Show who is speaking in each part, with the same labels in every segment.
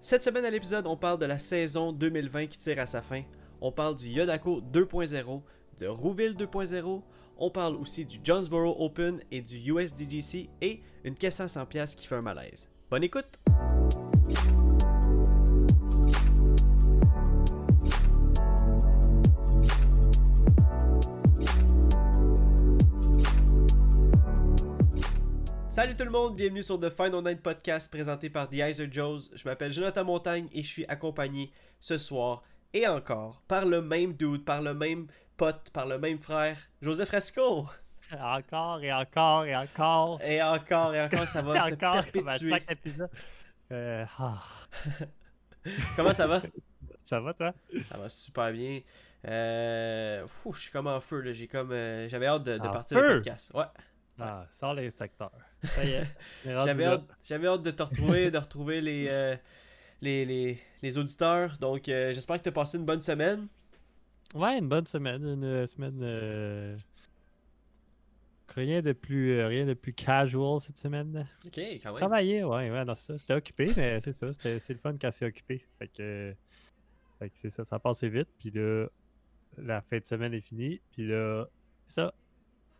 Speaker 1: Cette semaine à l'épisode, on parle de la saison 2020 qui tire à sa fin. On parle du Yodako 2.0, de Rouville 2.0. On parle aussi du Jonesboro Open et du USDGC et une caisse à 100 pièces qui fait un malaise. Bonne écoute! Salut tout le monde, bienvenue sur The Final Night Podcast présenté par The Iser Joes. Je m'appelle Jonathan Montagne et je suis accompagné ce soir et encore par le même dude, par le même pote, par le même frère, Joseph Rasco.
Speaker 2: Encore et encore et encore.
Speaker 1: Et encore et encore, ça va se perpétuer.
Speaker 2: Euh, ah.
Speaker 1: Comment ça va?
Speaker 2: Ça va toi?
Speaker 1: Ça va super bien. Euh, je suis comme en feu là. J'ai comme, euh, j'avais hâte de, de partir
Speaker 2: feu?
Speaker 1: le podcast. Ouais.
Speaker 2: Ah, sors l'inspecteur. Ça y est.
Speaker 1: J'avais hâte, de te retrouver, de retrouver les, euh, les, les, les auditeurs. Donc, euh, j'espère que tu as passé une bonne semaine.
Speaker 2: Ouais, une bonne semaine. Une semaine. euh, Rien de plus rien de plus casual cette semaine.
Speaker 1: Ok, quand même.
Speaker 2: Travailler, ouais, ouais, dans ça. C'était occupé, mais c'est ça. C'est le fun quand c'est occupé. Fait que, fait que c'est ça, ça passait vite. Puis là, la fin de semaine est finie. Puis là, c'est ça.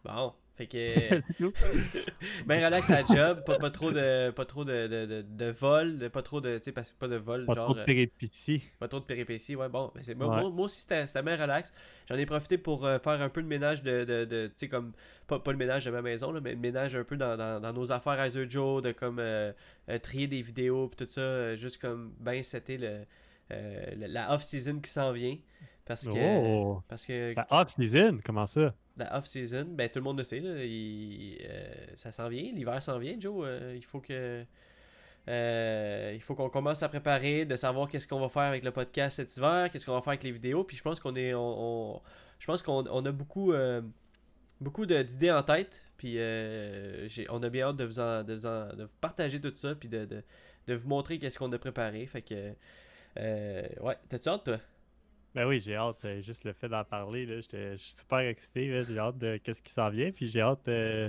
Speaker 1: Bon, fait que.
Speaker 2: Tout.
Speaker 1: ben relax à la job, pas, pas trop de pas trop de, de, de, de vol, de- pas trop de tu sais pas de vol
Speaker 2: Pas
Speaker 1: genre
Speaker 2: trop de
Speaker 1: euh,
Speaker 2: péripéties.
Speaker 1: pas trop de péripéties. Ouais, bon, ben, moi,
Speaker 2: Ouais.
Speaker 1: moi, moi aussi c'était bien relax. J'en ai profité pour euh, faire un peu de ménage de, de, tu sais comme pas, pas le ménage de ma maison là, mais le ménage un peu dans, dans, dans nos affaires Iser Joe de comme euh, euh, trier des vidéos puis tout ça euh, juste comme ben c'était le euh, le- la off season qui s'en vient parce que
Speaker 2: Oh!
Speaker 1: parce que
Speaker 2: La off-season, comment ça?
Speaker 1: La off-season, ben tout le monde le sait, là, euh, ça s'en vient, l'hiver s'en vient, Joe. euh, il faut que. euh, il faut qu'on commence à préparer, de savoir qu'est-ce qu'on va faire avec le podcast cet hiver, qu'est-ce qu'on va faire avec les vidéos. Puis je pense qu'on est. On, je pense qu'on on a beaucoup, beaucoup d'idées en tête. Puis on a bien hâte de vous, en- de vous, en- de vous partager tout ça. Puis de, de, de vous montrer qu'est-ce qu'on a préparé. Fait que. ouais, t'as-tu toi?
Speaker 2: Ben oui, j'ai hâte. euh, juste le fait d'en parler, là, je suis super excité. J'ai hâte de qu'est-ce qui s'en vient. Puis j'ai hâte. euh,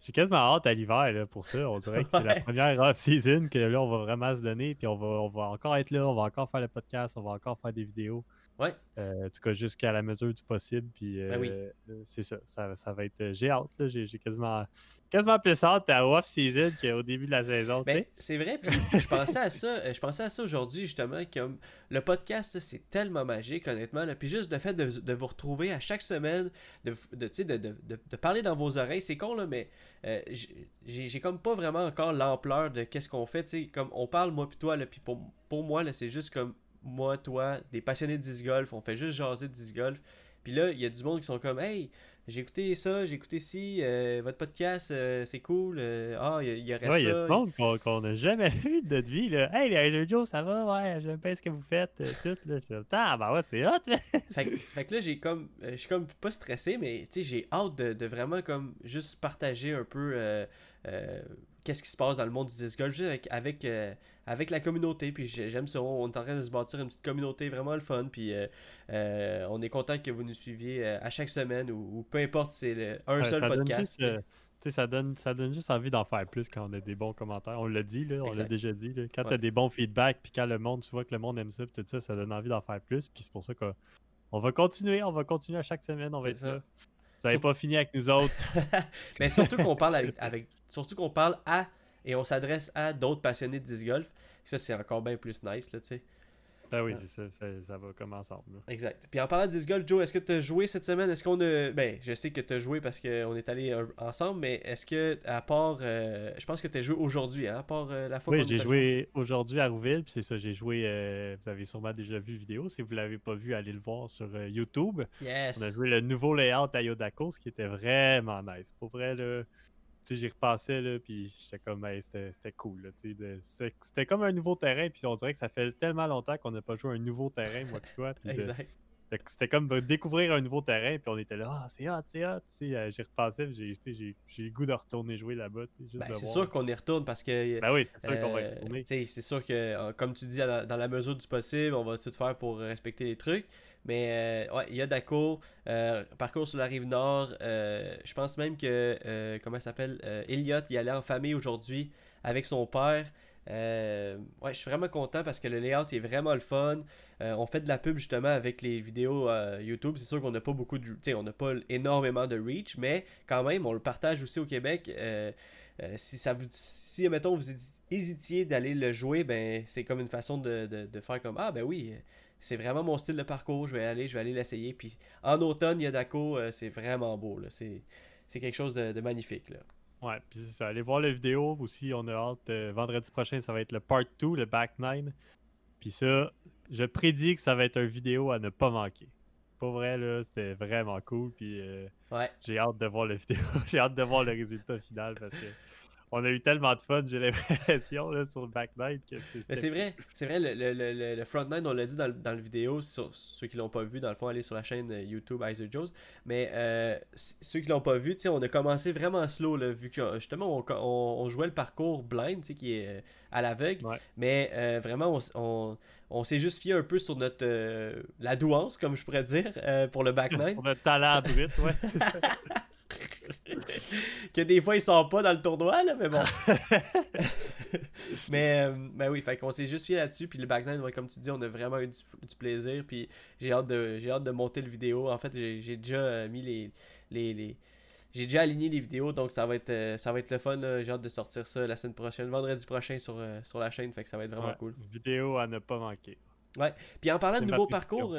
Speaker 2: J'ai quasiment hâte à l'hiver là, pour ça. On dirait que c'est la première off-season que là, on va vraiment se donner. Puis on va, on va encore être là. On va encore faire le podcast. On va encore faire des vidéos.
Speaker 1: Ouais.
Speaker 2: Euh, en tout cas, jusqu'à la mesure du possible. Puis
Speaker 1: Ben oui.
Speaker 2: c'est ça, ça. ça va être. J'ai hâte. là, J'ai j'ai quasiment, quasiment plus hâte à off-season qu'au début de la saison.
Speaker 1: Ben, c'est vrai, puis je pensais à ça, euh, je pensais à ça aujourd'hui justement, comme le podcast, c'est tellement magique honnêtement, là. puis juste le fait de, de vous retrouver à chaque semaine, de, de, de, de, de- de parler dans vos oreilles, c'est con là, mais euh, j'ai comme pas vraiment encore l'ampleur de qu'est-ce qu'on fait, comme on parle moi puis toi, là, puis pour, pour moi, c'est juste comme moi, toi, des passionnés de disc golf, on fait juste jaser de disc golf, puis là, il y a du monde qui sont comme, hey, j'ai écouté ça, j'ai écouté ci, euh, votre podcast, euh, c'est cool, euh, ah, il y, y aurait
Speaker 2: Ouais, il y a du monde qu'on qu'on n'a jamais vu de notre vie. Là. Hey, les Razer Joe, ça va? Ouais, j'aime bien ce que vous faites. tout, là. Je ah, bah ouais, c'est hot. là.
Speaker 1: fait, que- fait que là, j'ai comme. je suis comme pas stressé, mais tu sais, j'ai hâte de, de vraiment comme juste partager un peu qu'est-ce qui se passe dans le monde du disc golf, juste avec, avec, avec la communauté. Puis j'ai- j'aime ça. On est en train de se bâtir une petite communauté vraiment le fun. Puis euh, euh, on est content que vous nous suiviez euh, à chaque semaine ou, ou peu importe, c'est un
Speaker 2: Ouais,
Speaker 1: seul
Speaker 2: donne
Speaker 1: podcast.
Speaker 2: juste,
Speaker 1: tu
Speaker 2: tu ça donne, ça donne juste envie d'en faire plus quand on a des bons commentaires. On l'a dit, là, on l'a déjà dit. là. Quand tu
Speaker 1: Ouais.
Speaker 2: as des bons feedbacks, puis quand le monde, tu vois que le monde aime ça, puis tout ça, ça donne envie d'en faire plus. Puis c'est pour ça qu'on on va continuer, on va continuer à chaque semaine, on va être
Speaker 1: ça.
Speaker 2: là. Vous n'avez pas fini avec nous autres.
Speaker 1: Mais surtout qu'on parle avec, avec- surtout qu'on parle à et on s'adresse à d'autres passionnés de disc golf. Ça, c'est encore bien plus nice, là, tu sais.
Speaker 2: ben oui,
Speaker 1: Ouais.
Speaker 2: c'est ça, ça, va comme ensemble. là.
Speaker 1: Exact. Puis en parlant de disc golf, Joe, est-ce que tu as joué cette semaine? Est-ce qu'on a. Ben, je sais que tu as joué parce qu'on est allés euh, ensemble, mais est-ce que, à part. euh, Je pense que tu as joué aujourd'hui, hein, à part euh, la fois
Speaker 2: Oui, j'ai
Speaker 1: allé-
Speaker 2: joué aujourd'hui à Rouville, puis c'est ça, j'ai joué, euh, vous avez sûrement déjà vu vidéo, si vous l'avez pas vu, allez le voir sur YouTube.
Speaker 1: Yes.
Speaker 2: On a joué le nouveau layout à Yodako, ce qui était vraiment nice. Pour vrai, sais, j'y repassais, là, puis j'étais comme, c'était cool, C'était comme un nouveau terrain, puis on dirait que ça fait tellement longtemps qu'on n'a pas joué un nouveau terrain, moi puis toi,
Speaker 1: Exact.
Speaker 2: C'était comme découvrir un nouveau terrain, puis on était là, ah, c'est hot, c'est hot. Euh, j'y puis j'ai- j'ai le goût de retourner jouer là-bas.
Speaker 1: Ben, c'est sûr qu'on y retourne parce que.
Speaker 2: Ben oui, c'est sûr qu'on va y
Speaker 1: Euh,
Speaker 2: retourner.
Speaker 1: tu sais, c'est sûr que, euh, comme tu dis, dans la mesure du possible, on va tout faire pour respecter les trucs. Mais euh, ouais, il y a Daco, euh, parcours sur la rive nord. je pense même que, comment ça s'appelle, Elliot, il allait en famille aujourd'hui avec son père. Euh, ouais, je suis vraiment content parce que le layout est vraiment le fun. Euh, on fait de la pub justement avec les vidéos euh, YouTube. C'est sûr qu'on n'a pas beaucoup de. On n'a pas énormément de reach, mais quand même, on le partage aussi au Québec. si ça vous. Si, mettons, vous hésitiez d'aller le jouer, ben c'est comme une façon de, de, faire comme Ah, ben oui, c'est vraiment mon style de parcours. Je vais aller, je vais aller l'essayer. Puis en automne, Yadako, c'est vraiment beau. C'est quelque chose de, de magnifique. Là.
Speaker 2: Ouais, puis c'est ça. Allez voir la vidéo aussi. On a hâte. Euh, vendredi prochain, ça va être le part 2, le back 9. Puis ça, je prédis que ça va être une vidéo à ne pas manquer. Pour vrai, là, c'était vraiment cool. Puis euh,
Speaker 1: ouais.
Speaker 2: j'ai hâte de voir la vidéo. j'ai hâte de voir le résultat final parce que on a eu tellement de fun, j'ai l'impression, sur le back nine.
Speaker 1: Mais c'est vrai, c'est vrai, le, le, le, front nine, on l'a dit dans, dans le vidéo, sur, ceux qui l'ont pas vu, dans le fond, allez sur la chaîne euh, YouTube Isaac Joes. Mais euh, ceux qui l'ont pas vu, on a commencé vraiment slow, là, vu que justement, on, on, jouait le parcours blind, qui est euh, à l'aveugle. Mais vraiment, on, on, s'est juste fié un peu sur notre la douance, comme je pourrais dire, pour le back nine.
Speaker 2: sur notre talent brut, ouais.
Speaker 1: que des fois, il sort pas dans le tournoi, là, mais bon. mais, euh, ben oui, fait qu'on s'est juste fié là-dessus. Puis le back nine, comme tu dis, on a vraiment eu du, plaisir. Puis j'ai hâte, de, j'ai hâte de monter le vidéo. En fait, j'ai, déjà euh, mis les, les, j'ai déjà aligné les vidéos, donc ça va être, euh, ça va être le fun. J'ai hâte de sortir ça la semaine prochaine, vendredi prochain sur, sur la chaîne. Fait que ça va être vraiment cool.
Speaker 2: Vidéo à ne pas manquer.
Speaker 1: Ouais. Puis en parlant de nouveau parcours,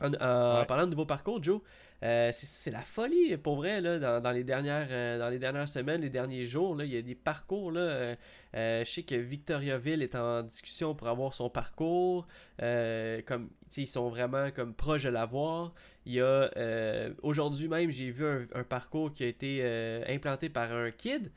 Speaker 1: en, parlant de nouveau parcours, Joe, euh, c'est la folie pour vrai là, dans, les dernières, euh, dans les dernières semaines, les derniers jours. Là, il y a des parcours. Là, euh, je sais que Victoriaville est en discussion pour avoir son parcours. comme, ils sont vraiment comme proches de l'avoir. Il y a aujourd'hui même, j'ai vu un, parcours qui a été implanté par un kid.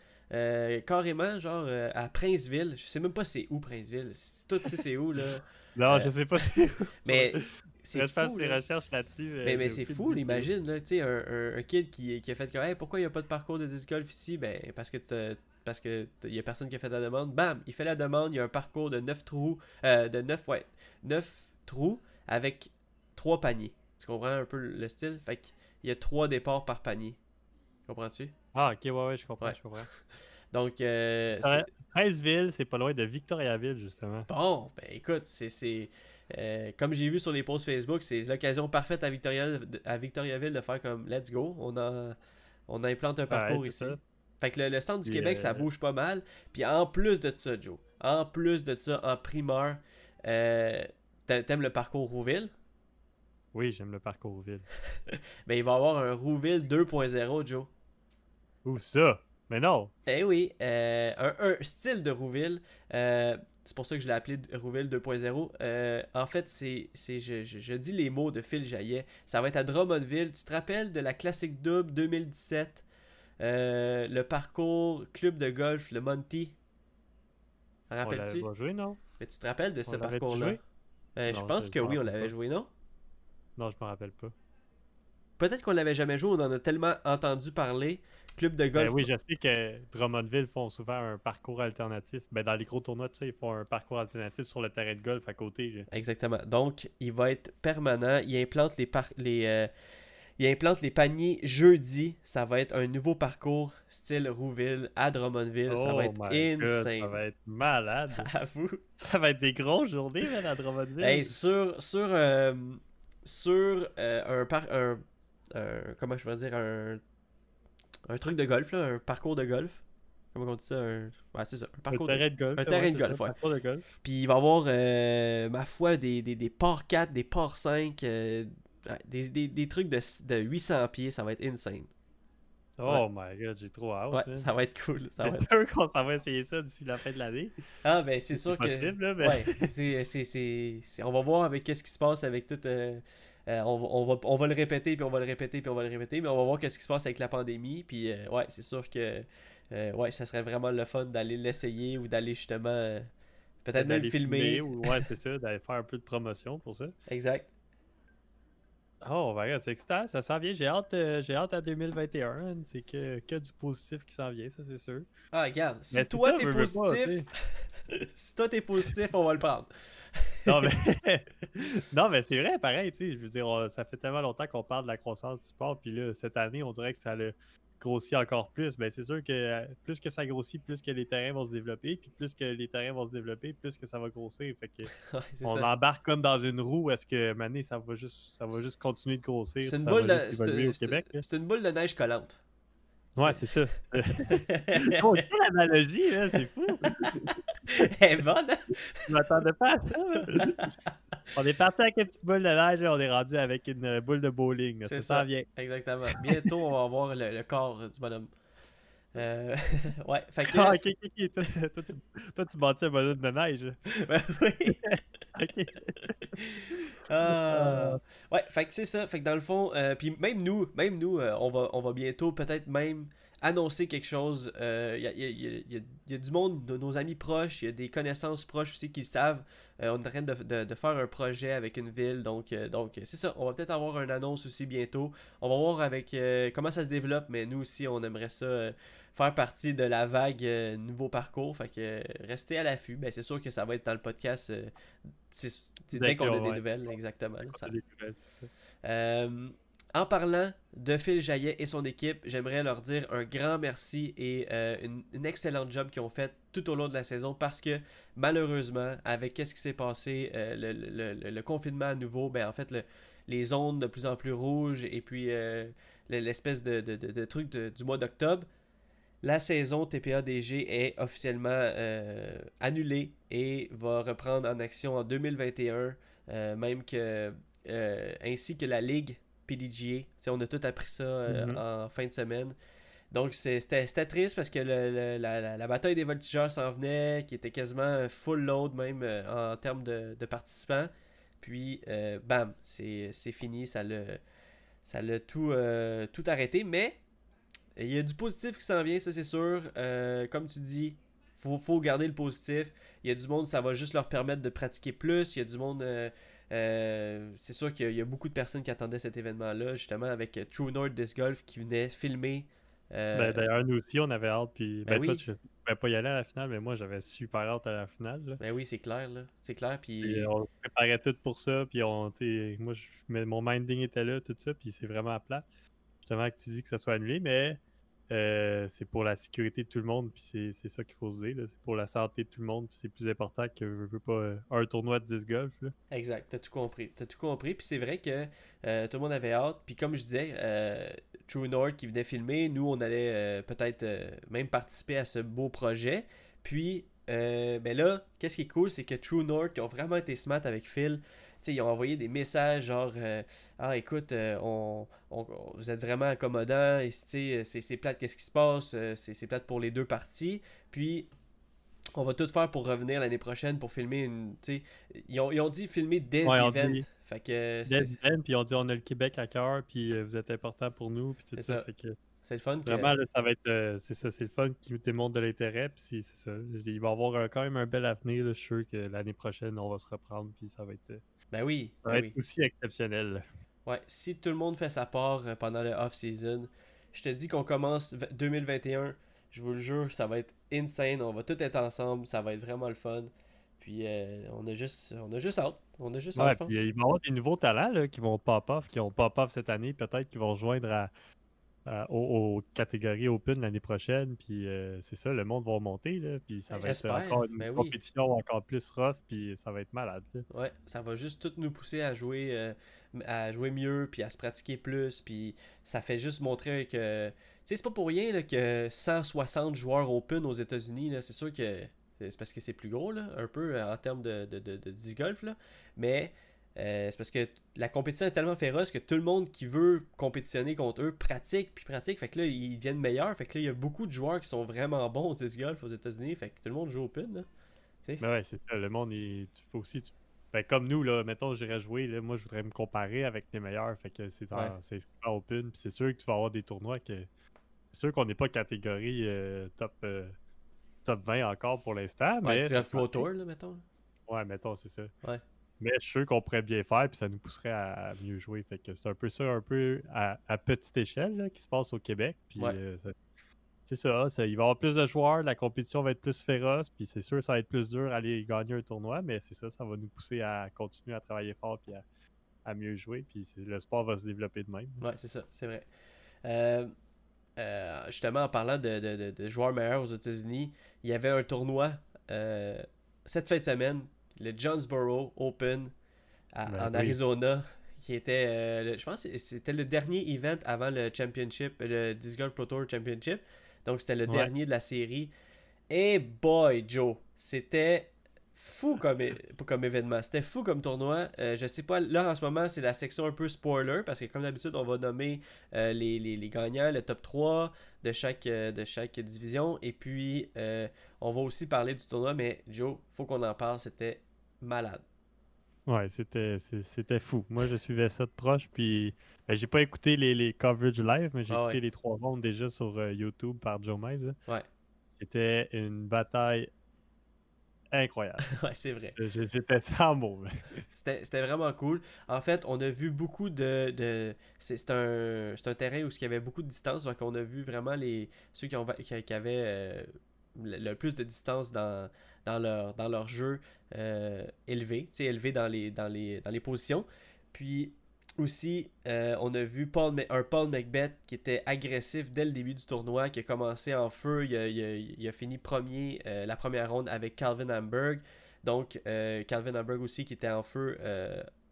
Speaker 1: carrément, genre à Princeville. Je sais même pas c'est où Princeville. Sais c'est où là.
Speaker 2: non, je sais pas c'est où.
Speaker 1: Mais
Speaker 2: c'est fou. mes recherches là-dessus.
Speaker 1: Euh, mais, c'est fou, imagine, là, tu sais, un, un, kid qui, qui a fait comme, pourquoi il n'y a pas de parcours de disc golf ici? Ben, parce que parce que il y a personne qui a fait la demande. Bam, il fait la demande, il y a un parcours de 9 trous, euh, de 9, ouais, 9 trous avec 3 paniers. Tu comprends un peu le style? Fait qu'il y a 3 départs par panier. Comprends-tu?
Speaker 2: Ah, ok, ouais, ouais, je comprends, je comprends.
Speaker 1: Donc, euh,
Speaker 2: 13 villes, c'est pas loin de Victoriaville, justement.
Speaker 1: Bon, ben écoute, c'est euh, comme j'ai vu sur les posts Facebook, c'est l'occasion parfaite à, Victoria, à Victoriaville de faire comme let's go. On a, on implante un parcours ici. Fait que le, centre du Québec, ça euh, bouge pas mal. Puis en plus de ça, Joe, en plus de ça, en primeur, euh, t'aimes le parcours Rouville?
Speaker 2: Oui, j'aime le parcours Rouville.
Speaker 1: ben, il va y avoir un Rouville 2.0, Joe.
Speaker 2: Où ça? Mais non!
Speaker 1: Eh oui, un, un, style de Rouville. C'est pour ça que je l'ai appelé Rouville 2.0. Euh, en fait, c'est, je, je, dis les mots de Phil Jaillet. Ça va être à Drummondville. Tu te rappelles de la classique double 2017 euh, Le parcours club de golf, le Monty.
Speaker 2: Rappelles-tu? On joué, non?
Speaker 1: Mais tu te rappelles de ce parcours-là? euh, Je pense que oui, on l'avait joué, non?
Speaker 2: Non, je me rappelle pas.
Speaker 1: Peut-être qu'on l'avait jamais joué, on en a tellement entendu parler club de golf.
Speaker 2: Ben oui, je sais que Drummondville font souvent un parcours alternatif. Ben, dans les gros tournois, tu sais, ils font un parcours alternatif sur le terrain de golf à côté.
Speaker 1: Exactement. Donc, il va être permanent. Il implante les, les, euh, il implante les paniers jeudi. Ça va être un nouveau parcours style Rouville à Drummondville. ça va
Speaker 2: oh
Speaker 1: être insane.
Speaker 2: ça va être malade.
Speaker 1: à vous.
Speaker 2: Ça va être des grosses journées à Drummondville.
Speaker 1: Hey, sur sur, euh, sur euh, un, un, comment je vais dire un un truc de golf, là, un parcours de golf. Comment on dit ça? Un... Ouais, c'est ça. Un parcours
Speaker 2: terrain de, golf.
Speaker 1: Un terrain de golf, ouais.
Speaker 2: de golf.
Speaker 1: Puis il va y avoir, euh, ma foi, des, des, des parts 4, des parts 5, euh, des, des, des, trucs de, de 800 pieds. Ça va être insane.
Speaker 2: Oh my god, j'ai trop hâte.
Speaker 1: Ouais, ça va être cool. Ça
Speaker 2: va être... qu'on s'en va essayer ça d'ici la fin de l'année.
Speaker 1: Ah, ben c'est sûr que.
Speaker 2: Possible, là, mais...
Speaker 1: Ouais, c'est, c'est, On va voir avec qu'est-ce qui se passe avec tout. Euh, euh, on, va, on va le répéter, puis on va le répéter, puis on va le répéter, mais on va voir qu'est-ce qui se passe avec la pandémie. Puis euh, ouais, c'est sûr que euh, ouais, ça serait vraiment le fun d'aller l'essayer ou d'aller justement peut-être même filmer.
Speaker 2: ou, ouais, c'est ça, d'aller faire un peu de promotion pour ça.
Speaker 1: Exact.
Speaker 2: Oh, ben, c'est excitant, ça s'en vient. J'ai hâte, j'ai hâte à 2021. C'est que, que du positif qui s'en vient, ça c'est sûr.
Speaker 1: Ah, regarde, si toi t'es positif, si toi t'es positif, on va le prendre
Speaker 2: non, mais, non, mais c'est vrai, pareil, tu sais. Je veux dire, ça fait tellement longtemps qu'on parle de la croissance du sport, puis là, cette année, on dirait que ça a grossit encore plus, ben c'est sûr que euh, plus que ça grossit, plus que les terrains vont se développer, puis plus que les terrains vont se développer, plus que ça va grossir. Fait que
Speaker 1: Ouais, c'est
Speaker 2: on
Speaker 1: ça.
Speaker 2: embarque comme dans une roue, est-ce que Mané, ça va juste ça va juste continuer de grossir.
Speaker 1: C'est une, boule de-
Speaker 2: au Québec.
Speaker 1: une boule de neige collante.
Speaker 2: Ouais, c'est ça. oh, quelle analogie, là, c'est fou!
Speaker 1: Elle est bonne, hein?
Speaker 2: Je m'attendais pas à ça. on est parti avec une petite boule de neige et on est rendu avec une euh, boule de bowling.
Speaker 1: C'est
Speaker 2: Ça vient.
Speaker 1: Exactement. Bientôt, on va voir le, le corps du bonhomme. Euh, ouais, fait que.
Speaker 2: Ah, ok, ok, ok. Toi, toi, tu, toi, tu bâtis un bonhomme de neige.
Speaker 1: Ben oui.
Speaker 2: Ok.
Speaker 1: Ah. Ouais, fait que c'est ça. Fait que dans le fond, euh, puis même nous, même nous, euh, on, va, on va bientôt peut-être même annoncer quelque chose. Euh, Il y, a, il y a- y a- y a- du monde, de nos amis proches, il y a des connaissances proches aussi qui le savent. Euh, on est en train de, de- de faire un projet avec une ville. Donc, euh, donc c'est ça. On va peut-être avoir une annonce aussi bientôt. On va voir avec euh, comment ça se développe. Mais nous aussi, on aimerait ça euh, faire partie de la vague euh, nouveau parcours. Fait que euh, restez à l'affût. Ben, c'est sûr que ça va être dans le podcast. euh,
Speaker 2: Dès
Speaker 1: qu'on a des nouvelles, exactement. En parlant de Phil Jaillet et son équipe, j'aimerais leur dire un grand merci et euh, une, une excellente job qu'ils ont fait tout au long de la saison parce que malheureusement, avec qu'est-ce qui s'est passé, euh, le, le- confinement à nouveau, ben en fait, le- les zones de plus en plus rouges et puis euh, le- l'espèce de, de- de- de truc du mois d'octobre, la saison TPA-DG est officiellement euh, annulée et va reprendre en action en 2021, euh, même que euh, ainsi que la ligue PDGA. On a tout appris ça
Speaker 2: Mhm.
Speaker 1: en fin de semaine. Donc c'était triste parce que le- le- la, la- bataille des voltigeurs s'en venait, qui était quasiment full load même en termes de, de participants. Puis bam, c'est fini, ça l'a ça l'a tout, tout arrêté. Mais il y a du positif qui s'en vient, ça c'est sûr. Euh, comme tu dis, faut, faut garder le positif. Il y a du monde, ça va juste leur permettre de pratiquer plus. Il y a du monde. euh, euh, c'est sûr qu'il y, a- il y a beaucoup de personnes qui attendaient cet événement-là, justement, avec True North Disc Golf qui venait filmer.
Speaker 2: Ben, D'ailleurs, nous aussi, on avait hâte. Puis,
Speaker 1: Ben
Speaker 2: ben, toi,
Speaker 1: oui.
Speaker 2: tu ne pouvais pas y aller à la finale, mais moi, j'avais super hâte à la finale. là.
Speaker 1: ben oui, c'est clair, là. C'est clair, puis.
Speaker 2: On se préparait tout pour ça. Puis, on, moi, je, mon minding était là, tout ça. Puis, c'est vraiment plat. Justement, que tu dis que ça soit annulé, mais euh, c'est pour la sécurité de tout le monde. Puis, c'est ça qu'il faut se dire. C'est pour la santé de tout le monde. Puis, c'est plus important que, je veux pas, euh, un tournoi de disc golf. là.
Speaker 1: Exact, t'as tout compris. T'as tout compris, puis c'est vrai que euh, tout le monde avait hâte. Puis comme je disais, True North qui venait filmer, nous on allait peut-être même participer à ce beau projet. Puis, ben là, qu'est-ce qui est cool, c'est que True North qui ont vraiment été smart avec Phil. Ils ont envoyé des messages genre euh, Ah écoute, euh, on, on- on- vous êtes vraiment accommodant, sais, c'est c'est plate, qu'est-ce qui se passe, euh, c'est c'est plate pour les deux parties. Puis on va tout faire pour revenir l'année prochaine pour filmer une. Ils ont, ils ont dit filmer des
Speaker 2: Ouais,
Speaker 1: events.
Speaker 2: dit-
Speaker 1: Fait que
Speaker 2: Des events, puis on dit on a le Québec à cœur, puis euh, vous êtes important pour nous, puis tout
Speaker 1: C'est
Speaker 2: ça.
Speaker 1: ça.
Speaker 2: Fait que,
Speaker 1: c'est le fun. que-
Speaker 2: Vraiment, là, ça va être. euh, c'est ça, c'est le fun qui démontre de l'intérêt. Puis c'est ça. Il va y avoir euh, quand même un bel avenir. là. Je suis sûr que l'année prochaine, on va se reprendre. Puis ça va être, euh,
Speaker 1: Ben oui,
Speaker 2: ça
Speaker 1: ben
Speaker 2: va
Speaker 1: oui.
Speaker 2: être aussi exceptionnel.
Speaker 1: Ouais, si tout le monde fait sa part euh, pendant le off-season, je te dis qu'on commence v- 2021, je vous le jure, ça va être insane, on va tout être ensemble, ça va être vraiment le fun. Puis euh, on a juste on a juste hâte, on a juste
Speaker 2: Ouais,
Speaker 1: je pense.
Speaker 2: il va y avoir des nouveaux talents là, qui vont pop-off, qui ont pop-off cette année. Peut-être qu'ils vont rejoindre à, aux, aux catégories Open l'année prochaine. Puis euh, c'est ça, le monde va remonter. Là, puis ça va être encore une
Speaker 1: ben oui.
Speaker 2: compétition encore plus rough. Puis ça va être malade. là.
Speaker 1: Ouais, ça va juste tout nous pousser à jouer euh, à jouer mieux puis à se pratiquer plus puis ça fait juste montrer que tu sais c'est pas pour rien là, que 160 joueurs open aux États-Unis c'est sûr que c'est parce que c'est plus gros là, un peu en termes de de, de, de disc golf là, mais euh, c'est parce que la compétition est tellement féroce que tout le monde qui veut compétitionner contre eux pratique puis pratique. Fait que là, ils deviennent meilleurs. Fait que là, il y a beaucoup de joueurs qui sont vraiment bons au disc golf aux États-Unis. Fait que tout le monde joue open. Là.
Speaker 2: Mais ouais, c'est ça. Le monde, il faut aussi. tu- ben, comme nous, là, mettons, j'irais jouer. Là, moi, je voudrais me comparer avec les meilleurs. Fait que c'est
Speaker 1: Ouais.
Speaker 2: en open. Puis c'est sûr que tu vas avoir des tournois que. C'est sûr qu'on n'est pas catégorie euh, top, euh, top 20 encore pour l'instant.
Speaker 1: Ouais,
Speaker 2: mais
Speaker 1: tu Pro Tour, là, mettons.
Speaker 2: Ouais, mettons, c'est ça.
Speaker 1: Ouais.
Speaker 2: Mais je suis sûr qu'on pourrait bien faire. Puis ça nous pousserait à, mieux jouer. Fait que c'est un peu ça, un peu à, à petite échelle là, qui se passe au Québec. Puis
Speaker 1: Ouais.
Speaker 2: euh, c'est ça, ça, il va y avoir plus de joueurs, la compétition va être plus féroce, puis c'est sûr ça va être plus dur d'aller gagner un tournoi, mais c'est ça, ça va nous pousser à continuer à travailler fort puis à, à mieux jouer, puis le sport va se développer de même.
Speaker 1: Ouais, c'est ça, c'est vrai. Euh, euh, justement, en parlant de, de- de- de joueurs meilleurs aux États-Unis, il y avait un tournoi cette fin de semaine, le Jonesboro Open à-
Speaker 2: Ben
Speaker 1: en
Speaker 2: oui.
Speaker 1: Arizona, qui était, euh, le- je pense, c'était le dernier event avant le Championship, le Disc Golf Pro Tour Championship. Donc, c'était le
Speaker 2: Ouais.
Speaker 1: dernier de la série. Et boy, Joe, c'était fou comme, comme événement. C'était fou comme tournoi. Euh, je sais pas, là en ce moment, c'est la section un peu spoiler parce que comme d'habitude, on va nommer euh, les, les- les gagnants, le top 3 de chaque, euh, de chaque division. Et puis, on va aussi parler du tournoi. Mais Joe, faut qu'on en parle. C'était malade.
Speaker 2: Ouais, c'était c'était fou. Moi, je suivais ça de proche, puis ben, j'ai pas écouté les, les coverage live, mais j'ai
Speaker 1: Ah
Speaker 2: écouté
Speaker 1: ouais.
Speaker 2: les trois rondes déjà sur euh, YouTube par Joe Mize. là.
Speaker 1: Ouais.
Speaker 2: C'était une bataille incroyable.
Speaker 1: ouais, c'est vrai.
Speaker 2: J'étais sans mots.
Speaker 1: C'était vraiment cool. En fait, on a vu beaucoup de. de c'est un, un terrain où il y avait beaucoup de distance. Donc, on a vu vraiment les ceux qui, ont, qui, qui avaient euh, le, plus de distance dans, dans, leur, dans leur jeu euh, élevé. Élevé dans les, dans, les, dans les positions. Puis aussi, euh, on a vu Paul, un Paul Macbeth qui était agressif dès le début du tournoi, qui a commencé en feu. Il a, il a- fini premier euh, la première ronde avec Calvin Hamburg. Donc, Calvin Hamburg aussi qui était en feu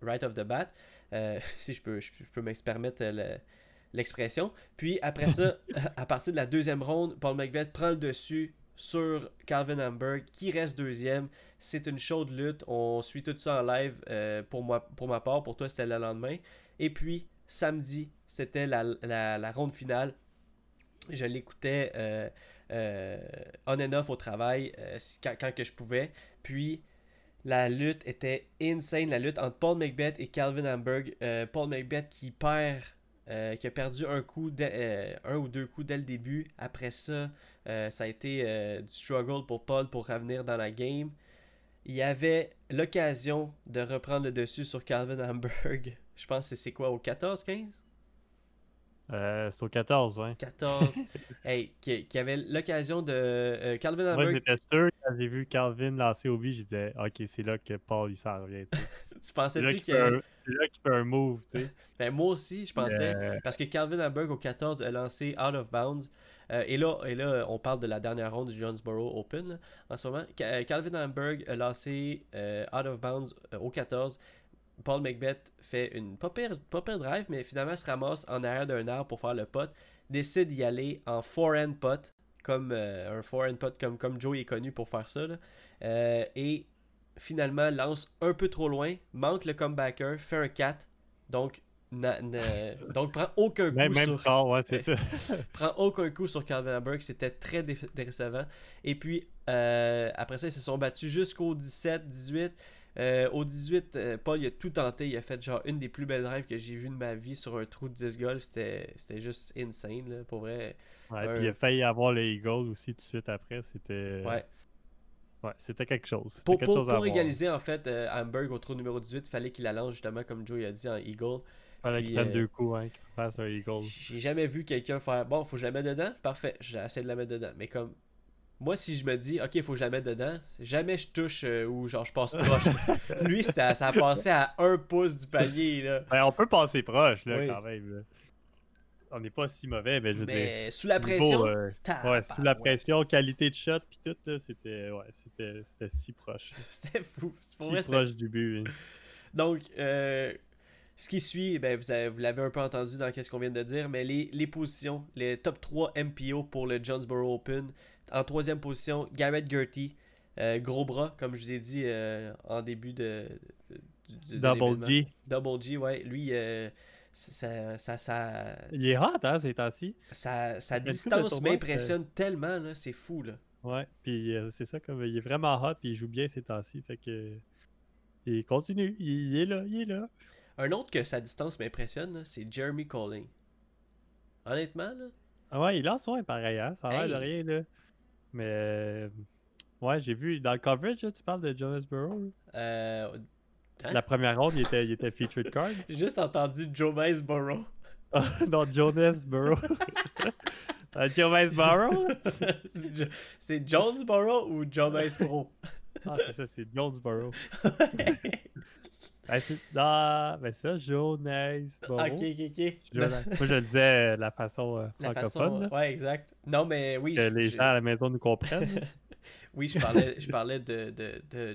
Speaker 1: right off the bat. Si je peux, je, je peux me permettre le- l'expression. Puis après ça, à partir de la deuxième ronde, Paul Macbeth prend le dessus sur Calvin Hamburg qui reste deuxième. C'est une chaude lutte. On suit tout ça en live euh, pour, ma part. Pour toi, c'était le lendemain. Et puis, samedi, c'était la, la, ronde finale. Je l'écoutais euh, euh, on and off au travail quand, que je pouvais. Puis, la lutte était insane. La lutte entre Paul Macbeth et Calvin Hamburg. Paul Macbeth qui perd, qui a perdu un coup, un ou deux coups dès le début. Après ça, ça a été euh, du struggle pour Paul pour revenir dans la game. Il y avait l'occasion de reprendre le dessus sur Calvin Hamburg. Je pense que c'est quoi, au 14-15
Speaker 2: Euh, c'est au 14, ouais.
Speaker 1: 14. hey, qui, qui avait l'occasion de. euh, Calvin
Speaker 2: Moi,
Speaker 1: Hamburg,
Speaker 2: j'étais sûr, quand j'ai vu Calvin lancer au but, je disais, OK, c'est là que Paul, il s'en revient. tu
Speaker 1: pensais-tu
Speaker 2: un- c'est là qu'il fait un move, tu sais.
Speaker 1: Ben, moi aussi, je pensais.
Speaker 2: Euh,
Speaker 1: Parce que Calvin Hamburg au 14 a lancé Out of Bounds. Et, là, et là, on parle de la dernière ronde du Jonesboro Open là, en ce moment. Ca- Calvin Hamburg a lancé Out of Bounds au 14. Paul Macbeth fait une pas pire, pas pire drive, mais finalement se ramasse en arrière d'un arbre pour faire le putt. Décide d'y aller en forehand putt, comme euh, un forehand putt comme, comme Joe est connu pour faire ça. là. Euh, et finalement lance un peu trop loin, manque le comebacker, fait un 4. Donc, na- na- donc prend aucun coup
Speaker 2: même même
Speaker 1: sur
Speaker 2: score, ouais, c'est ça.
Speaker 1: prend aucun coup sur Calvin Hamburg. C'était très dé- décevant. Et puis, euh, après ça, ils se sont battus jusqu'au 17, 18. Euh, au 18, euh, Paul il a tout tenté. Il a fait genre une des plus belles drives que j'ai vues de ma vie sur un trou de 10 golf. C'était juste insane, là, pour vrai.
Speaker 2: Ouais. Puis il a failli avoir le Eagle aussi tout de suite après. C'était
Speaker 1: Ouais.
Speaker 2: ouais, c'était quelque chose.
Speaker 1: Pour,
Speaker 2: quelque
Speaker 1: pour,
Speaker 2: chose à
Speaker 1: pour
Speaker 2: voir.
Speaker 1: égaliser, en fait, euh, Hamburg au trou numéro 18, il fallait qu'il la lance justement, comme Joe a dit, en Eagle.
Speaker 2: fallait qu'il prenne
Speaker 1: euh,
Speaker 2: deux coups, hein, qu'il fasse un Eagle.
Speaker 1: J'ai jamais vu quelqu'un faire bon, faut que je la mette dedans. Parfait, j'essaie de la mettre dedans. Mais comme moi, si je me dis ok, faut que je la mette dedans, jamais je touche euh, ou genre je passe proche. Lui, ça a passé à un pouce du palier. Là.
Speaker 2: Ben, on peut passer proche, là,
Speaker 1: Oui.
Speaker 2: quand même. là. On n'est pas si mauvais, mais je veux dire.
Speaker 1: Sous la pression,
Speaker 2: euh, ouais, sous la pression, qualité de shot, puis tout, là, c'était ouais, c'était c'était si proche.
Speaker 1: C'était fou. Pour
Speaker 2: Si
Speaker 1: vrai,
Speaker 2: proche du but.
Speaker 1: Donc, euh, ce qui suit, ben, vous, avez- vous l'avez un peu entendu dans ce qu'on vient de dire, mais les, les positions, les top 3 MPO pour le Jonesboro Open. En troisième position, Garrett Gertie, euh, gros bras, comme je vous ai dit euh, en début de, de- du- de
Speaker 2: Double. G.
Speaker 1: Double G, ouais. Lui, euh, ça, ça, ça,
Speaker 2: Il est hot, hein, ces temps-ci.
Speaker 1: sa, sa distance m'impressionne tellement, là, c'est fou. Là.
Speaker 2: Ouais, puis euh, c'est ça, comme il est vraiment hot, puis il joue bien ces temps-ci, fait que. Il continue, il, il est là, il est là.
Speaker 1: Un autre que sa distance m'impressionne, c'est Jeremy Colling. Honnêtement, là,
Speaker 2: Ah ouais, il lance ouais, pareil, hein, ça a l'air de rien, là. Mais. euh, Ouais, j'ai vu, dans le coverage, tu parles de Jonesboro. là.
Speaker 1: euh, Hein?
Speaker 2: La première ronde, il était, il était featured card.
Speaker 1: J'ai juste entendu Joe Burrow.
Speaker 2: non, Jonesboro. Euh, Jonesboro?
Speaker 1: c'est Jonesboro ou Joe Pro?
Speaker 2: Ah, c'est ça, c'est Jonesboro. Ben, c'est- non, mais ça, Jonas. Bon.
Speaker 1: Ok, ok, ok.
Speaker 2: Jonas. Moi, je le disais euh, la façon euh,
Speaker 1: La
Speaker 2: francophone.
Speaker 1: façon. Ouais, exact. Non, mais oui.
Speaker 2: que
Speaker 1: je-
Speaker 2: les
Speaker 1: je-
Speaker 2: gens à la maison nous comprennent.
Speaker 1: Oui, je parlais, je parlais de, de, de-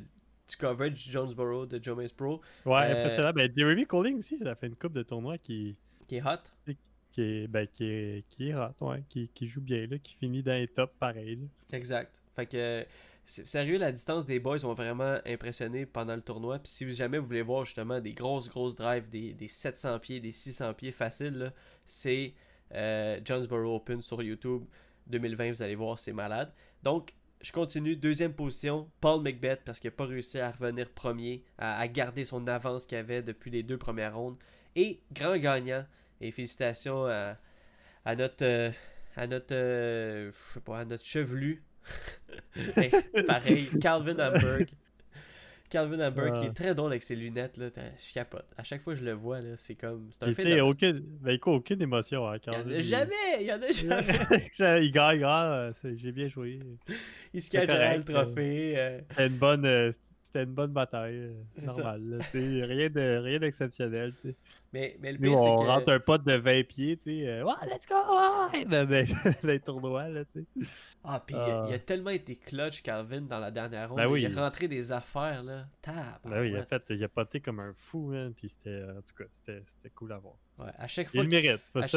Speaker 1: du coverage Jonesboro de Joe Mace Pro
Speaker 2: Ouais,
Speaker 1: Euh,
Speaker 2: impressionnant. Ben, Jeremy Colling aussi, ça fait une coupe de tournoi qui,
Speaker 1: qui est hot.
Speaker 2: qui est, ben, qui est, qui est hot, ouais, qui, qui joue bien, là, qui finit dans les tops pareil. là.
Speaker 1: Exact. Fait que, sérieux, la distance des boys m'ont vraiment impressionné pendant le tournoi. Puis si jamais vous voulez voir justement des grosses, grosses drives, des, des 700 pieds, des 600 pieds faciles, c'est euh, Open sur YouTube 2020. Vous allez voir, c'est malade. Donc, je continue. Deuxième position, Paul McBeth, parce qu'il n'a pas réussi à revenir premier, à, garder son avance qu'il avait depuis les deux premières rondes. Et grand gagnant. Et félicitations à, notre, euh, euh, à notre chevelu. Hey, pareil, Calvin Hamburg. Calvin Hamburg qui
Speaker 2: Ah.
Speaker 1: est très drôle avec ses lunettes là, je capote. À chaque fois que je le vois là, c'est comme c'est un
Speaker 2: Il
Speaker 1: phénomène.
Speaker 2: aucune, ben, aucune émotion. Hein,
Speaker 1: Il y en
Speaker 2: Calvin,
Speaker 1: a
Speaker 2: il-
Speaker 1: jamais, il y en a jamais.
Speaker 2: il gagne, c'est- j'ai bien joué.
Speaker 1: Il se cache derrière le
Speaker 2: euh.
Speaker 1: trophée. euh,
Speaker 2: une bonne, euh, c'était une bonne bataille. euh, normal. là, rien de rien d'exceptionnel.
Speaker 1: Mais, mais le
Speaker 2: Nous,
Speaker 1: pire
Speaker 2: on
Speaker 1: c'est que
Speaker 2: rentre un pote de 20 pieds, tu sais. euh, let's go! Dans, les tournois, là, tu sais.
Speaker 1: ah puis il a- il a
Speaker 2: Ah.
Speaker 1: tellement été clutch Calvin dans la dernière ronde.
Speaker 2: Ben oui.
Speaker 1: Il a rentré des affaires là. Tabarouette.
Speaker 2: Ben oui, il a fait, il a poté comme un fou, man, puis c'était, en tout cas, c'était, c'était cool à voir.
Speaker 1: Ouais, à chaque
Speaker 2: Il
Speaker 1: fois
Speaker 2: le
Speaker 1: qu'il-
Speaker 2: mérite. Ça,
Speaker 1: chaque-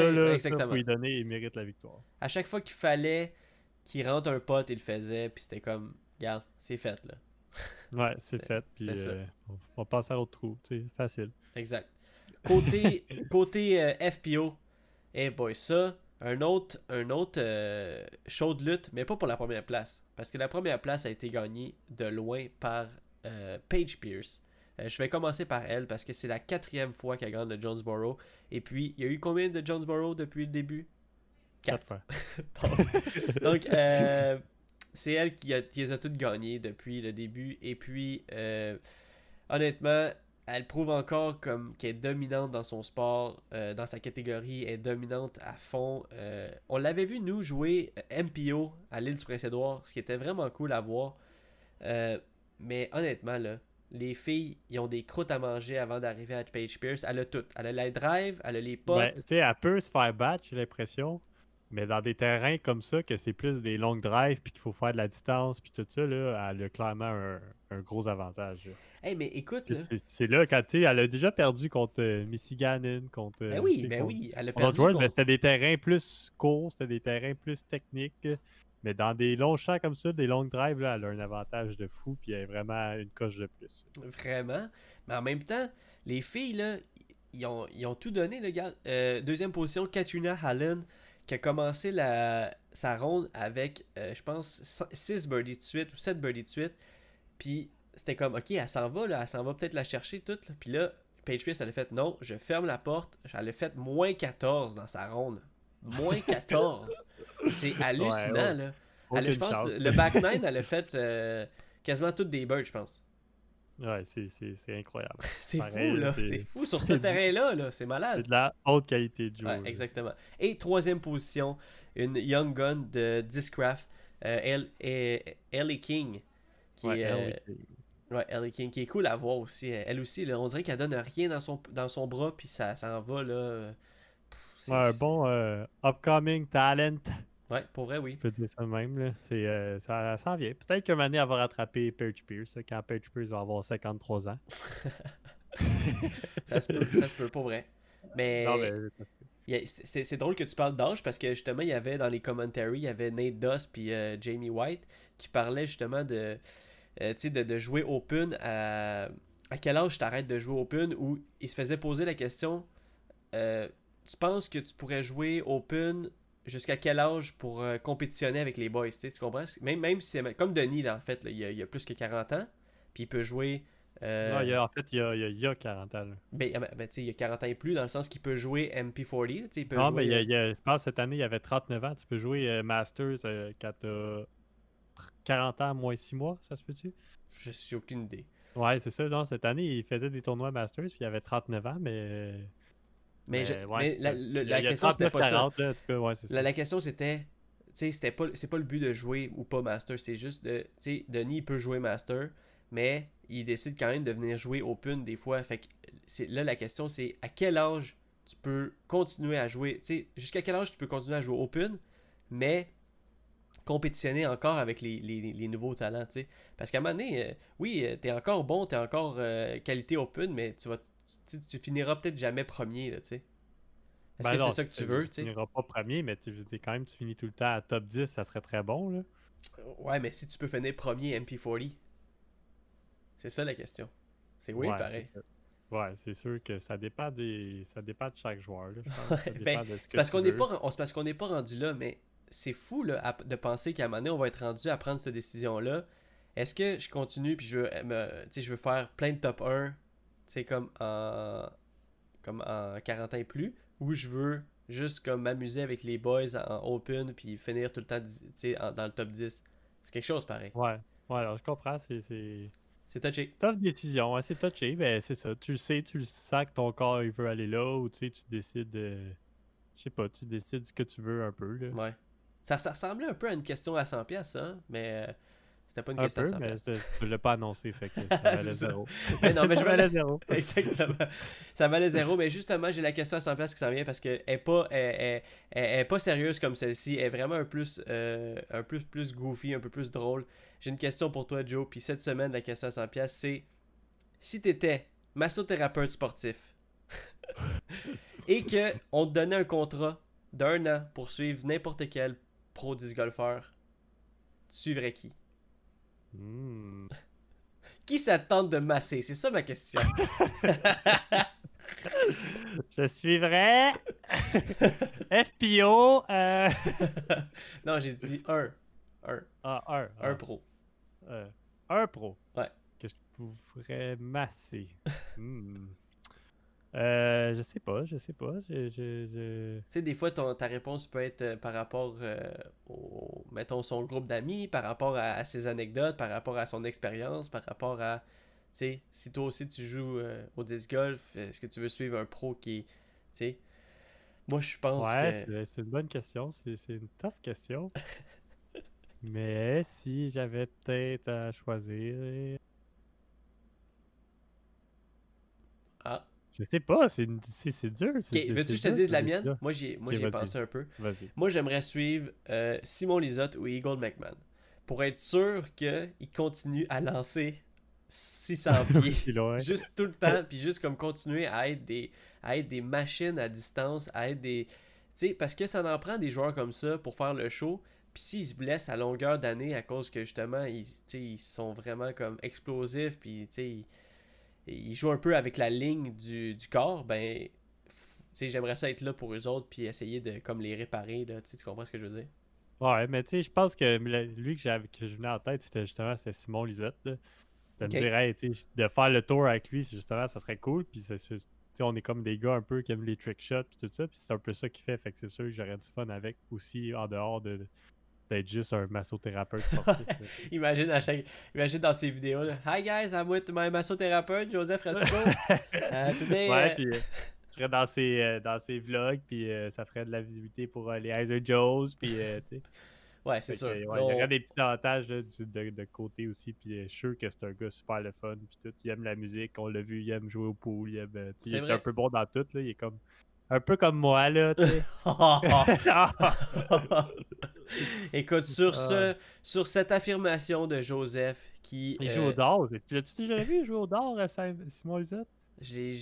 Speaker 2: ça, faut lui donner, il mérite la victoire.
Speaker 1: à chaque fois qu'il fallait qu'il rentre un pote, il le faisait puis c'était comme regarde, c'est fait là.
Speaker 2: Ouais, c'est fait, puis euh, on, on passe à l'autre trou, sais, facile.
Speaker 1: Exact. Côté, côté euh, FPO, eh boy, ça, un autre, un autre euh, show de lutte, mais pas pour la première place. Parce que la première place a été gagnée de loin par Paige Pierce. Je vais commencer par elle parce que c'est la quatrième fois qu'elle gagne le Jonesboro. Et puis, il y a eu combien de Jonesboro depuis le début?
Speaker 2: Quatre fois.
Speaker 1: Donc, euh, c'est elle qui, a, qui les a toutes gagnées depuis le début. Et puis, euh, honnêtement, elle prouve encore comme qu'elle est dominante dans son sport, euh, dans sa catégorie, elle est dominante à fond. Euh, on l'avait vu, nous, jouer MPO à l'île du Prince-Édouard, ce qui était vraiment cool à voir. Mais honnêtement, là, les filles, ils ont des croûtes à manger avant d'arriver à Paige Pierce. Elle a tout. Elle a la drive, elle a les potes.
Speaker 2: Ben, tu sais, elle peut se faire battre, j'ai l'impression. Mais dans des terrains comme ça, que c'est plus des longues drives, puis qu'il faut faire de la distance, puis tout ça, là, elle a clairement un, un gros avantage.
Speaker 1: Hey, mais écoute.
Speaker 2: C'est- là, quand tu elle a déjà perdu contre euh, Michiganen, contre.
Speaker 1: Ben
Speaker 2: euh,
Speaker 1: oui,
Speaker 2: tu sais,
Speaker 1: ben
Speaker 2: contre-
Speaker 1: oui. Elle a perdu. contre-
Speaker 2: c'était des terrains plus courts, c'était des terrains plus techniques. Mais dans des longs champs comme ça, des longues drives, là, elle a un avantage de fou, puis elle est vraiment une coche de plus.
Speaker 1: Vraiment. Mais en même temps, les filles, là, ils ont, ils ont tout donné, le gars. Euh, deuxième position, Katrina Hallen, qui a commencé la, sa ronde avec, euh, je pense, 6 birdies de suite ou 7 birdies de suite. Puis c'était comme, ok, elle s'en va, là, elle s'en va peut-être la chercher toute. là. Puis là, Paige Pierce, elle a fait, non, je ferme la porte. Elle a fait moins 14 dans sa ronde. Moins 14. C'est hallucinant,
Speaker 2: Ouais, ouais.
Speaker 1: là. Elle je pense, le back nine, elle a fait euh, quasiment toutes des birds, je pense.
Speaker 2: Ouais, c'est- c'est c'est incroyable.
Speaker 1: C'est fou, là.
Speaker 2: c'est-
Speaker 1: C'est fou sur ce
Speaker 2: c'est
Speaker 1: terrain-là, là. C'est
Speaker 2: C'est
Speaker 1: malade.
Speaker 2: de la haute qualité de jeu.
Speaker 1: Ouais, exactement. Et troisième position, une Young Gun de Discraft, euh, Elle- Ellie King. Qui
Speaker 2: Ouais,
Speaker 1: est, euh, ouais, Ellie King, qui est cool à voir aussi. Elle aussi, là, on dirait qu'elle donne rien dans son, dans son bras, puis ça s'en va, là. Pff, c'est-
Speaker 2: Ouais, un
Speaker 1: c'est-
Speaker 2: bon euh, upcoming talent.
Speaker 1: Ouais, pour vrai, oui.
Speaker 2: Je peux dire ça même. Là. Euh, ça s'en vient. Peut-être donné, elle va rattraper Paige Pierce quand Paige Pierce va avoir 53 ans.
Speaker 1: Ça se peut, ça se peut, pour vrai. Mais,
Speaker 2: mais
Speaker 1: c'est drôle que tu parles d'âge parce que justement, il y avait dans les commentaries, il y avait Nate Doss puis euh, Jamie White qui parlaient justement de, euh, de, de jouer Open à, à quel âge tu arrêtes de jouer Open ou il se faisait poser la question euh, tu penses que tu pourrais jouer Open jusqu'à quel âge pour euh, compétitionner avec les boys tu comprends même, même si c'est comme Denis là, en fait là, il, a, il a plus que 40 ans puis il peut jouer euh,
Speaker 2: Non, il y a- en fait, il a, il a- il y a 40 ans. là.
Speaker 1: ben, ben, ben, il a 40 ans et plus, dans le sens qu'il peut jouer MP40. là, tu sais, Il peut
Speaker 2: Non,
Speaker 1: jouer,
Speaker 2: mais il a-
Speaker 1: euh,
Speaker 2: je pense que cette année, il avait 39 ans. Tu peux jouer euh, Masters euh, quand tu as 40 ans moins 6 mois, ça se peut-tu?
Speaker 1: Je suis aucune idée.
Speaker 2: Ouais, c'est ça. Genre, cette année, il faisait des tournois Masters, puis il avait 39 ans, mais.
Speaker 1: Mais, je-
Speaker 2: mais ouais,
Speaker 1: mais la, question, c'était pas ça.
Speaker 2: 39-40, là, en tout cas, ouais, c'est ça.
Speaker 1: La, la question, c'était. Pas, c'est pas le but de jouer ou pas Master. C'est juste de. Tu sais, Denis il peut jouer Master, mais il décide quand même de venir jouer Open des fois. Fait que c'est, là, la question, c'est à quel âge tu peux continuer à jouer. Tu sais, jusqu'à quel âge tu peux continuer à jouer Open, mais compétitionner encore avec les, les- les nouveaux talents, tu sais. Parce qu'à un moment donné, euh, oui, euh, t'es encore bon, t'es encore euh, qualité Open, mais tu vas tu, tu finiras peut-être jamais premier, là, tu sais. Est-ce
Speaker 2: Ben
Speaker 1: que c'est ça que tu veux, tu
Speaker 2: Tu
Speaker 1: sais?
Speaker 2: n'iras pas premier, mais tu quand même, tu finis tout le temps à top 10, ça serait très bon. Là.
Speaker 1: Ouais, mais si tu peux finir premier MP40, c'est ça la question. C'est oui,
Speaker 2: Ouais,
Speaker 1: pareil.
Speaker 2: Ouais, c'est sûr que ça dépend des. Ça dépend de chaque joueur. Là, je pense. Ça
Speaker 1: Ben,
Speaker 2: dépend de ce
Speaker 1: C'est
Speaker 2: que
Speaker 1: parce
Speaker 2: tu
Speaker 1: qu'on n'est pas, on- parce qu'on n'est pas rendu là, mais c'est fou là, à- de penser qu'à un moment donné, on va être rendu à prendre cette décision-là. Est-ce que je continue puis je veux, me, tu sais, je veux faire plein de top 1, tu sais, comme en, comme en 40 ans et plus, ou je veux juste comme m'amuser avec les boys en open puis finir tout le temps en- dans le top 10. C'est quelque chose pareil.
Speaker 2: Ouais, ouais, alors je comprends. C'est. c'est...
Speaker 1: C'est touché.
Speaker 2: Tough décision, ouais, c'est touché, ben c'est ça. Tu le sais, tu le sens que ton corps il veut aller là, ou tu sais, tu décides. euh, Je sais pas, tu décides ce que tu veux un peu. Là.
Speaker 1: Ouais. Ça, ça ressemblait un peu à une question à 100$, piastres, hein, mais euh, c'était pas une
Speaker 2: Un
Speaker 1: question
Speaker 2: peu,
Speaker 1: à 100$.
Speaker 2: mais
Speaker 1: piastres.
Speaker 2: c'est- tu l'as pas annoncé, fait que ça valait zéro.
Speaker 1: Mais non, mais je valais
Speaker 2: zéro.
Speaker 1: Exactement. Ça valait zéro, mais justement, j'ai la question à 100$ piastres qui s'en vient parce qu'elle est pas, elle, elle- elle- elle est pas sérieuse comme celle-ci. Elle est vraiment un plus, euh, un plus, plus goofy, un peu plus drôle. J'ai une question pour toi, Joe. Puis cette semaine, la question à 100$, piastres, c'est si t'étais massothérapeute sportif et que on te donnait un contrat d'un an pour suivre n'importe quel pro 10 golfeur, tu suivrais qui?
Speaker 2: Hmm.
Speaker 1: Qui ça te tente de masser? C'est ça ma question.
Speaker 2: Je suivrais FPO. Euh...
Speaker 1: non, j'ai dit un. Un.
Speaker 2: Ah, un.
Speaker 1: Un
Speaker 2: ah,
Speaker 1: pro.
Speaker 2: euh, un pro.
Speaker 1: Ouais.
Speaker 2: Que je pourrais masser. Hmm. Euh, je sais pas, je sais pas. Je, je, je-
Speaker 1: Tu sais, des fois, ton, ta réponse peut être euh, par rapport euh, au, mettons, son groupe d'amis, par rapport à, à ses anecdotes, par rapport à son expérience, par rapport à, tu sais, si toi aussi tu joues euh, au disc golf, est-ce que tu veux suivre un pro qui, tu sais, moi je pense
Speaker 2: Ouais,
Speaker 1: que...
Speaker 2: c'est une bonne question. C'est c'est une tough question. Mais si j'avais peut-être à choisir.
Speaker 1: Ah,
Speaker 2: Je sais pas, c'est dur.
Speaker 1: ok,
Speaker 2: c'est- c'est-
Speaker 1: veux-tu que je te dise la mienne? Moi j'y moi,
Speaker 2: Ok,
Speaker 1: j'y ai
Speaker 2: vas-y.
Speaker 1: pensé un peu. Moi j'aimerais suivre euh, Simon Lisotte ou Eagle McMahon pour être sûr qu'il continue à lancer 600 pieds. Juste tout le temps, puis juste comme continuer à être des, à être des machines à distance, à être des. Tu sais, parce que ça en prend des joueurs comme ça pour faire le show. Puis s'ils se blessent à longueur d'année à cause que justement, ils, ils sont vraiment comme explosifs, puis tu sais, ils, jouent un peu avec la ligne du, du corps, ben. f- Tu sais, j'aimerais ça être là pour eux autres, puis essayer de comme les réparer, là. Tu comprends ce que je veux dire?
Speaker 2: Ouais, mais tu sais, je pense que lui que, j'avais- que je venais en tête, c'était justement c'était Simon Lisotte. là. De
Speaker 1: Ok.
Speaker 2: me dire, hey, de faire le tour avec lui, c'est justement, ça serait cool. Puis c'est sûr- tu sais, on est comme des gars un peu qui aiment les trick shots puis tout ça. Puis c'est un peu ça qu'il fait. Fait que c'est sûr que j'aurais du fun avec aussi en dehors de d'être juste un massothérapeute sportif.
Speaker 1: Imagine à chaque. Imagine dans ces vidéos là. Hi guys, I'm with my massothérapeute, Joseph Rasco. Uh, today,
Speaker 2: ouais,
Speaker 1: uh,
Speaker 2: puis euh, je serais dans ses, euh, dans ses vlogs, puis euh, ça ferait de la visibilité pour euh, les Heiser Joes, puis euh, tu sais.
Speaker 1: Ouais, c'est sûr.
Speaker 2: que, ouais,
Speaker 1: Là,
Speaker 2: Il y aurait des petits avantages là, du- de, de côté aussi. Puis euh, je suis sûr que c'est un gars super le fun. Puis tout, il aime la musique, on l'a vu, il aime jouer au pool. Il, aime, euh, est
Speaker 1: vrai.
Speaker 2: un peu bon dans tout. Là, il est comme un peu comme moi. là.
Speaker 1: Écoute, sur,
Speaker 2: Ah.
Speaker 1: ce, sur cette affirmation de Joseph qui.
Speaker 2: il
Speaker 1: euh,
Speaker 2: joue au dard. Tu l'as-tu déjà vu jouer au dard, euh, Sim- Simon Lisette?
Speaker 1: Je l'ai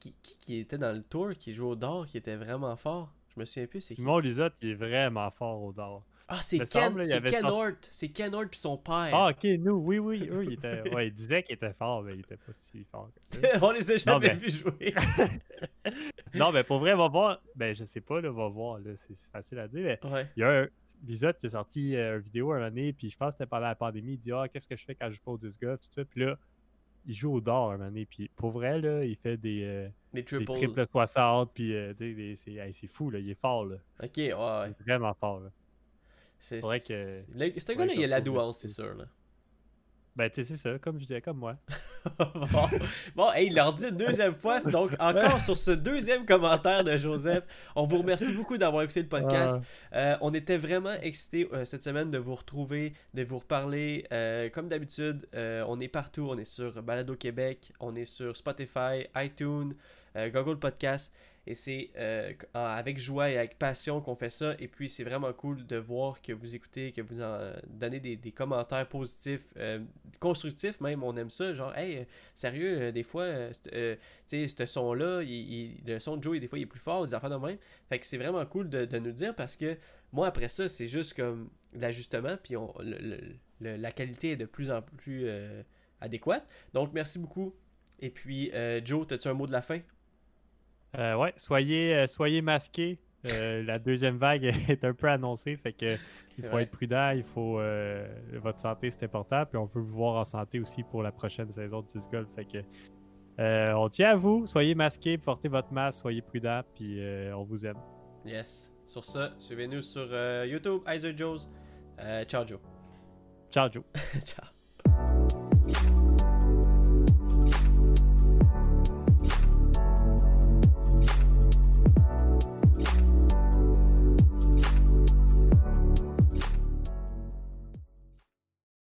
Speaker 1: Qui, qui, était dans le tour, qui jouait au d'or, qui était vraiment fort Je me souviens plus, c'est
Speaker 2: Simon Lisette, il est vraiment fort au dard.
Speaker 1: Ah, c'est Ken, Ken Hort. C'est Ken Hort puis son père.
Speaker 2: Ah, ok, nous, oui, oui, eux, il était. Ouais, il disait qu'il était fort, mais il était pas si fort que ça.
Speaker 1: On les a jamais
Speaker 2: mais-
Speaker 1: vus jouer.
Speaker 2: non, mais pour vrai, va voir. Ben, je sais pas, là, va voir. là, C'est facile à dire, mais
Speaker 1: ouais.
Speaker 2: Il y a un Lisotte qui a sorti euh, une vidéo un année, puis je pense que c'était pendant la pandémie. Il dit Ah, qu'est-ce que je fais quand je joue pas au disc golf, tout ça. Puis là, il joue au d'or un année. Puis pour vrai, là, il fait des, euh,
Speaker 1: Des
Speaker 2: des
Speaker 1: triples.
Speaker 2: 60. Puis euh, des- c'est hey, c'est fou, là. Il est fort, là.
Speaker 1: Ok, ouais.
Speaker 2: Il est vraiment fort, là.
Speaker 1: C'est, c'est-
Speaker 2: que-
Speaker 1: le- Ce gars-là, il a la
Speaker 2: le-
Speaker 1: c'est sûr. Là.
Speaker 2: Ben, tu sais, c'est ça, comme je disais, comme moi.
Speaker 1: bon, bon hey, il leur dit une deuxième fois. Donc, encore sur ce deuxième commentaire de Joseph, on vous remercie beaucoup d'avoir écouté le podcast. Euh, on était vraiment excités euh, cette semaine de vous retrouver, de vous reparler. Euh, comme d'habitude, on est partout. On est sur Balado Québec, on est sur Spotify, iTunes, Google Podcast. Et c'est euh, avec joie et avec passion qu'on fait ça. Et puis c'est vraiment cool de voir que vous écoutez, que vous en donnez des, commentaires positifs, euh, constructifs même. On aime ça. Genre, hey, sérieux, euh, des fois, tu sais, ce son-là, le son de Joe, des fois, il est plus fort, des affaires de même. Fait que c'est vraiment cool de, de, nous dire parce que moi, après ça, c'est juste comme l'ajustement. Puis on, la qualité est de plus en plus adéquate. Donc, merci beaucoup. Et puis, Joe, as-tu un mot de la fin?
Speaker 2: Euh, ouais, soyez, euh, soyez masqués. Euh, la deuxième vague est un peu annoncée, fait que il faut être prudent, il faut votre santé c'est important, puis on veut vous voir en santé aussi pour la prochaine saison de Disc Golf, fait que on tient à vous, soyez masqués, portez votre masque, soyez prudent, puis on vous aime.
Speaker 1: Yes. Sur ça, suivez-nous sur YouTube, Iser Joes. ciao Joe.
Speaker 2: Ciao Joe.
Speaker 1: ciao.